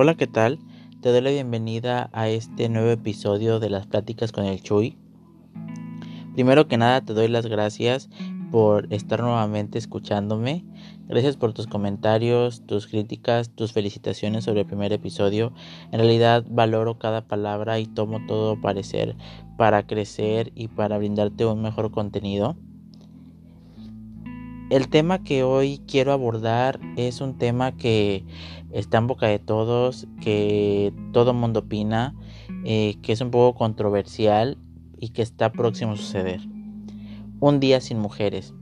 Hola, ¿qué tal? Te doy la bienvenida a este nuevo episodio de las pláticas con el Chuy. Primero que nada te doy las gracias por estar nuevamente escuchándome. Gracias por tus comentarios, tus críticas, tus felicitaciones sobre el primer episodio. En realidad valoro cada palabra y tomo todo parecer para crecer y para brindarte un mejor contenido. El tema que hoy quiero abordar es un tema que está en boca de todos, que todo mundo opina, eh, que es un poco controversial y que está próximo a suceder. Un día sin mujeres.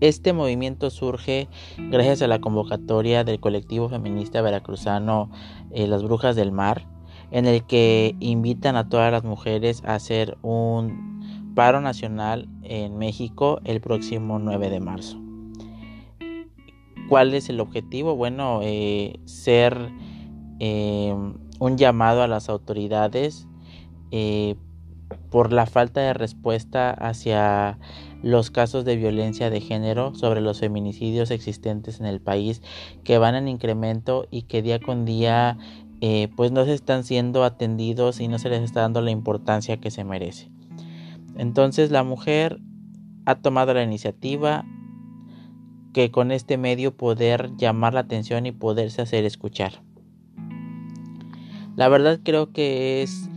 Este movimiento surge gracias a la convocatoria del colectivo feminista veracruzano eh, Las Brujas del Mar, en el que invitan a todas las mujeres a hacer un paro nacional en México el próximo 9 de marzo. ¿Cuál es el objetivo? Bueno, eh, ser eh, un llamado a las autoridades eh, por la falta de respuesta hacia los casos de violencia de género sobre los feminicidios existentes en el país que van en incremento y que día con día pues no se están siendo atendidos y no se les está dando la importancia que se merece. Entonces la mujer ha tomado la iniciativa que con este medio poder llamar la atención y poderse hacer escuchar. La verdad creo que es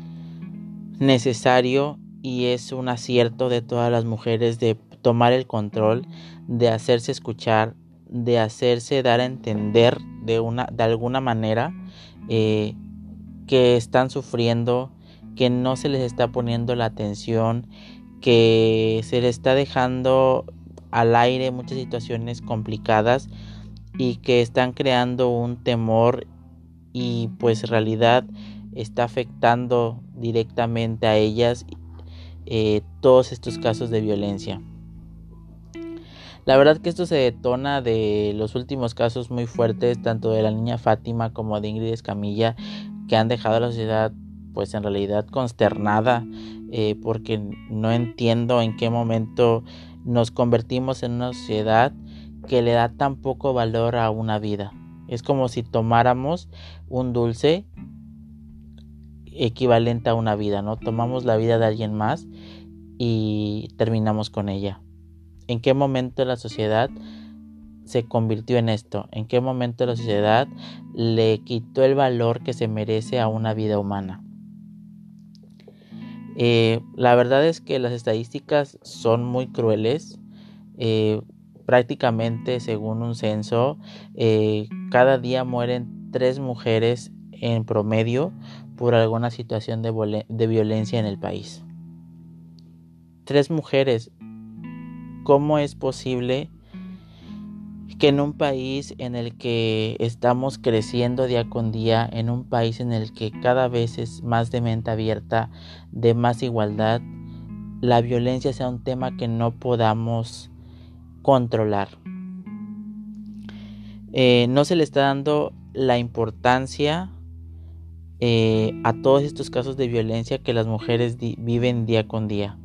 necesario y es un acierto de todas las mujeres de tomar el control, de hacerse escuchar, de hacerse dar a entender de, una, de alguna manera eh, que están sufriendo, que no se les está poniendo la atención, que se les está dejando al aire muchas situaciones complicadas y que están creando un temor y pues en realidad está afectando directamente a ellas eh, todos estos casos de violencia. La verdad que esto se detona de los últimos casos muy fuertes, tanto de la niña Fátima como de Ingrid Escamilla, que han dejado a la sociedad pues en realidad consternada eh, porque no entiendo en qué momento nos convertimos en una sociedad que le da tan poco valor a una vida. Es como si tomáramos un dulce equivalente a una vida, ¿no? Tomamos la vida de alguien más y terminamos con ella. ¿En qué momento la sociedad se convirtió en esto? ¿En qué momento la sociedad le quitó el valor que se merece a una vida humana? Eh, la verdad es que las estadísticas son muy crueles. Eh, prácticamente, según un censo, eh, cada día mueren tres mujeres en promedio por alguna situación de, de violencia en el país. Tres mujeres. ¿Cómo es posible que en un país en el que estamos creciendo día con día, en un país en el que cada vez es más de mente abierta, de más igualdad, la violencia sea un tema que no podamos controlar. Eh, no se le está dando la importancia eh, a todos estos casos de violencia que las mujeres viven día con día.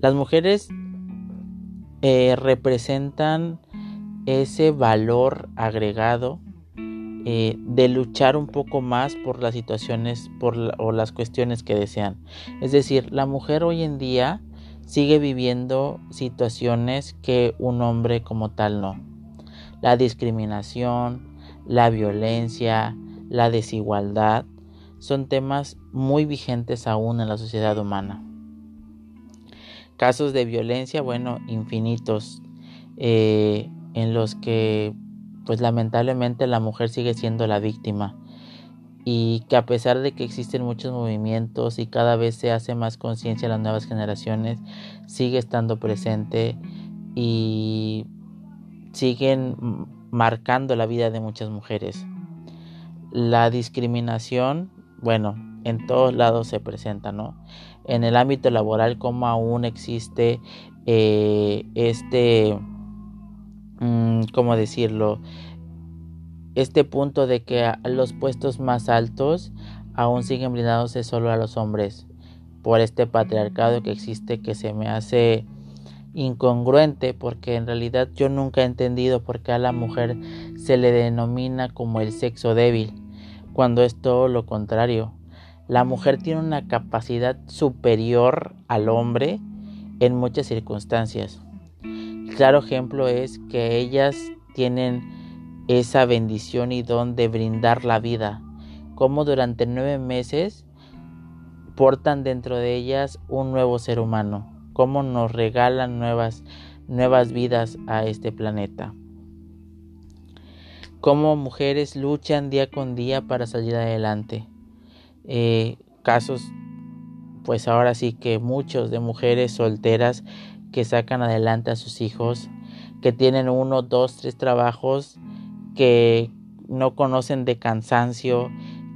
Las mujeres eh, representan ese valor agregado eh, de luchar un poco más por las situaciones por o las cuestiones que desean. Es decir, la mujer hoy en día sigue viviendo situaciones que un hombre como tal no. La discriminación, la violencia, la desigualdad son temas muy vigentes aún en la sociedad humana. Casos de violencia, bueno, infinitos. Eh, en los que pues lamentablemente la mujer sigue siendo la víctima y que a pesar de que existen muchos movimientos y cada vez se hace más conciencia en las nuevas generaciones, sigue estando presente y siguen marcando la vida de muchas mujeres. La discriminación, bueno, en todos lados se presenta, ¿no? En el ámbito laboral, como aún existe eh, este ¿cómo decirlo? Este punto de que los puestos más altos aún siguen blindándose solo a los hombres por este patriarcado que existe que se me hace incongruente porque en realidad yo nunca he entendido por qué a la mujer se le denomina como el sexo débil, cuando es todo lo contrario. La mujer tiene una capacidad superior al hombre en muchas circunstancias. Claro ejemplo es que ellas tienen esa bendición y don de brindar la vida, como durante nueve meses portan dentro de ellas un nuevo ser humano, como nos regalan nuevas, nuevas vidas a este planeta. Cómo mujeres luchan día con día para salir adelante. Eh, casos, pues ahora sí que muchos de mujeres solteras que sacan adelante a sus hijos, que tienen uno, dos, tres trabajos, que no conocen de cansancio,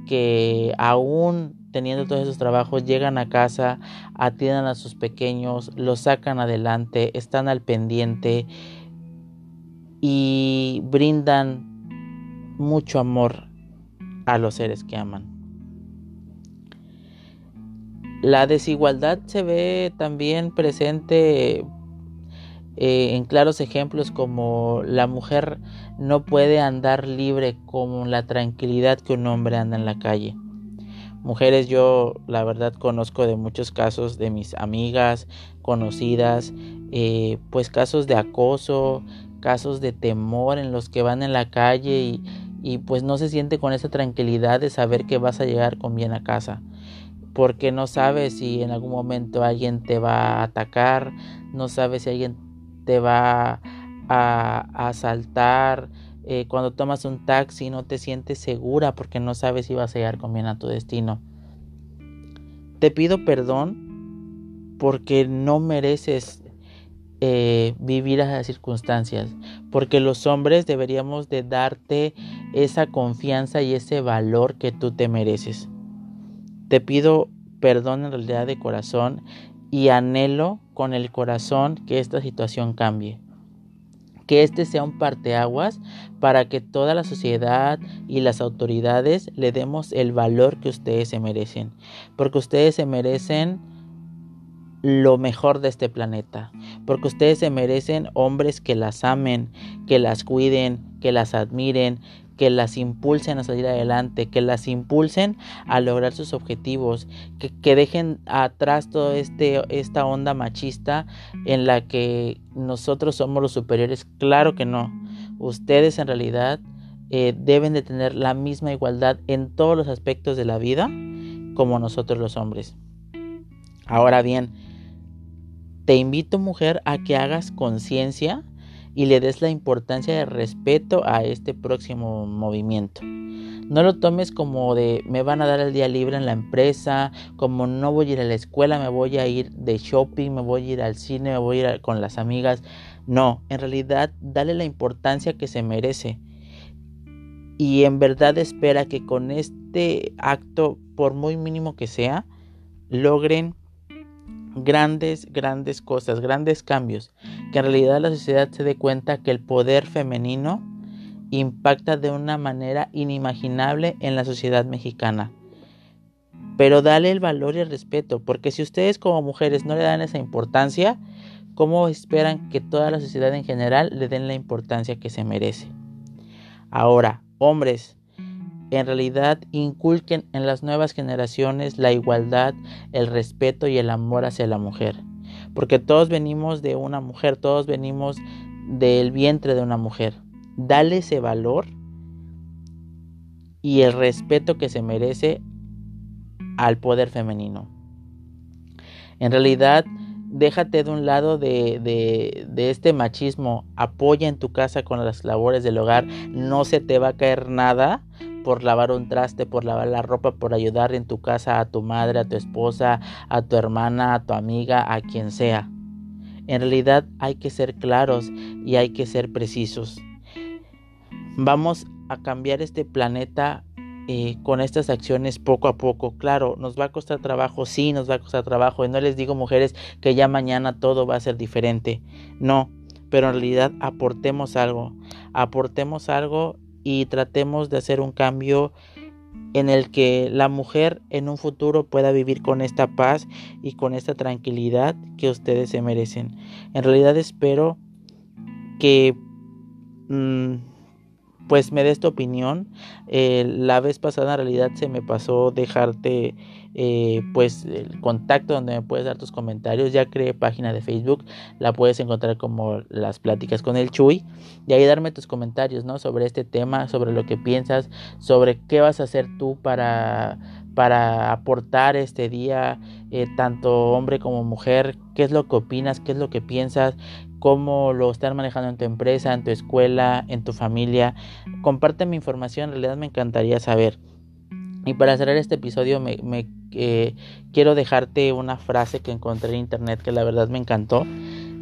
que aún teniendo todos esos trabajos llegan a casa, atienden a sus pequeños, los sacan adelante, están al pendiente y brindan mucho amor a los seres que aman. La desigualdad se ve también presente eh, en claros ejemplos como la mujer no puede andar libre con la tranquilidad que un hombre anda en la calle. Mujeres yo la verdad conozco de muchos casos de mis amigas, conocidas, eh, pues casos de acoso, casos de temor en los que van en la calle y, y pues no se siente con esa tranquilidad de saber que vas a llegar con bien a casa porque no sabes si en algún momento alguien te va a atacar, no sabes si alguien te va a, asaltar. Eh, cuando tomas un taxi no te sientes segura porque no sabes si vas a llegar con bien a tu destino. Te pido perdón porque no mereces eh, vivir esas circunstancias, porque los hombres deberíamos de darte esa confianza y ese valor que tú te mereces. Te pido perdón en realidad de corazón y anhelo con el corazón que esta situación cambie. Que este sea un parteaguas para que toda la sociedad y las autoridades le demos el valor que ustedes se merecen. Porque ustedes se merecen lo mejor de este planeta. Porque ustedes se merecen hombres que las amen, que las cuiden, que las admiren, que las impulsen a salir adelante, que las impulsen a lograr sus objetivos, que, dejen atrás toda este, esta onda machista en la que nosotros somos los superiores. Claro que no. Ustedes en realidad eh, deben de tener la misma igualdad en todos los aspectos de la vida como nosotros los hombres. Ahora bien, te invito mujer a que hagas conciencia y le des la importancia de respeto a este próximo movimiento. No lo tomes como de me van a dar el día libre en la empresa, como no voy a ir a la escuela, me voy a ir de shopping, me voy a ir al cine, me voy a ir con las amigas. No, en realidad dale la importancia que se merece. Y en verdad espera que con este acto, por muy mínimo que sea, logren grandes, grandes cosas, grandes cambios, que en realidad la sociedad se dé cuenta que el poder femenino impacta de una manera inimaginable en la sociedad mexicana. Pero dale el valor y el respeto, porque si ustedes como mujeres no le dan esa importancia, ¿cómo esperan que toda la sociedad en general le den la importancia que se merece? Ahora, hombres, en realidad inculquen en las nuevas generaciones la igualdad, el respeto y el amor hacia la mujer. Porque todos venimos de una mujer, todos venimos del vientre de una mujer. Dale ese valor y el respeto que se merece al poder femenino. En realidad, déjate de un lado de, de, este machismo, apoya en tu casa con las labores del hogar, no se te va a caer nada por lavar un traste, por lavar la ropa, por ayudar en tu casa a tu madre, a tu esposa, a tu hermana, a tu amiga, a quien sea. En realidad hay que ser claros y hay que ser precisos. Vamos a cambiar este planeta eh, con estas acciones poco a poco. Claro, nos va a costar trabajo, sí, nos va a costar trabajo. Y no les digo, mujeres, que ya mañana todo va a ser diferente. No, pero en realidad aportemos algo. Aportemos algo y tratemos de hacer un cambio en el que la mujer en un futuro pueda vivir con esta paz y con esta tranquilidad que ustedes se merecen. En realidad espero que mm, pues me des tu opinión. Eh, la vez pasada en realidad se me pasó dejarte eh, pues el contacto donde me puedes dar tus comentarios. Ya creé página de Facebook, la puedes encontrar como las pláticas con el Chuy. Y ahí darme tus comentarios, ¿no? Sobre este tema, sobre lo que piensas, sobre qué vas a hacer tú para para aportar este día, eh, tanto hombre como mujer, qué es lo que opinas, qué es lo que piensas, cómo lo están manejando en tu empresa, en tu escuela, en tu familia. Comparte mi información, en realidad me encantaría saber. Y para cerrar este episodio me, eh, quiero dejarte una frase que encontré en internet que la verdad me encantó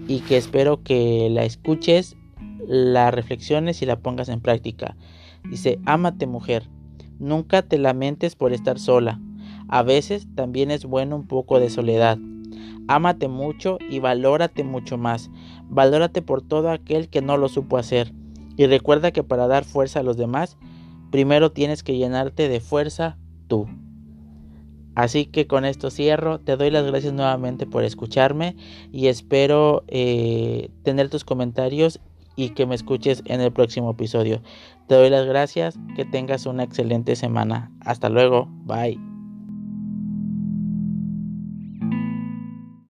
y que espero que la escuches, la reflexiones y la pongas en práctica. Dice, ámate mujer, nunca te lamentes por estar sola. A veces también es bueno un poco de soledad. Ámate mucho y valórate mucho más. Valórate por todo aquel que no lo supo hacer. Y recuerda que para dar fuerza a los demás, primero tienes que llenarte de fuerza tú. Así que con esto cierro. Te doy las gracias nuevamente por escucharme y espero eh, tener tus comentarios y que me escuches en el próximo episodio. Te doy las gracias. Que tengas una excelente semana. Hasta luego. Bye.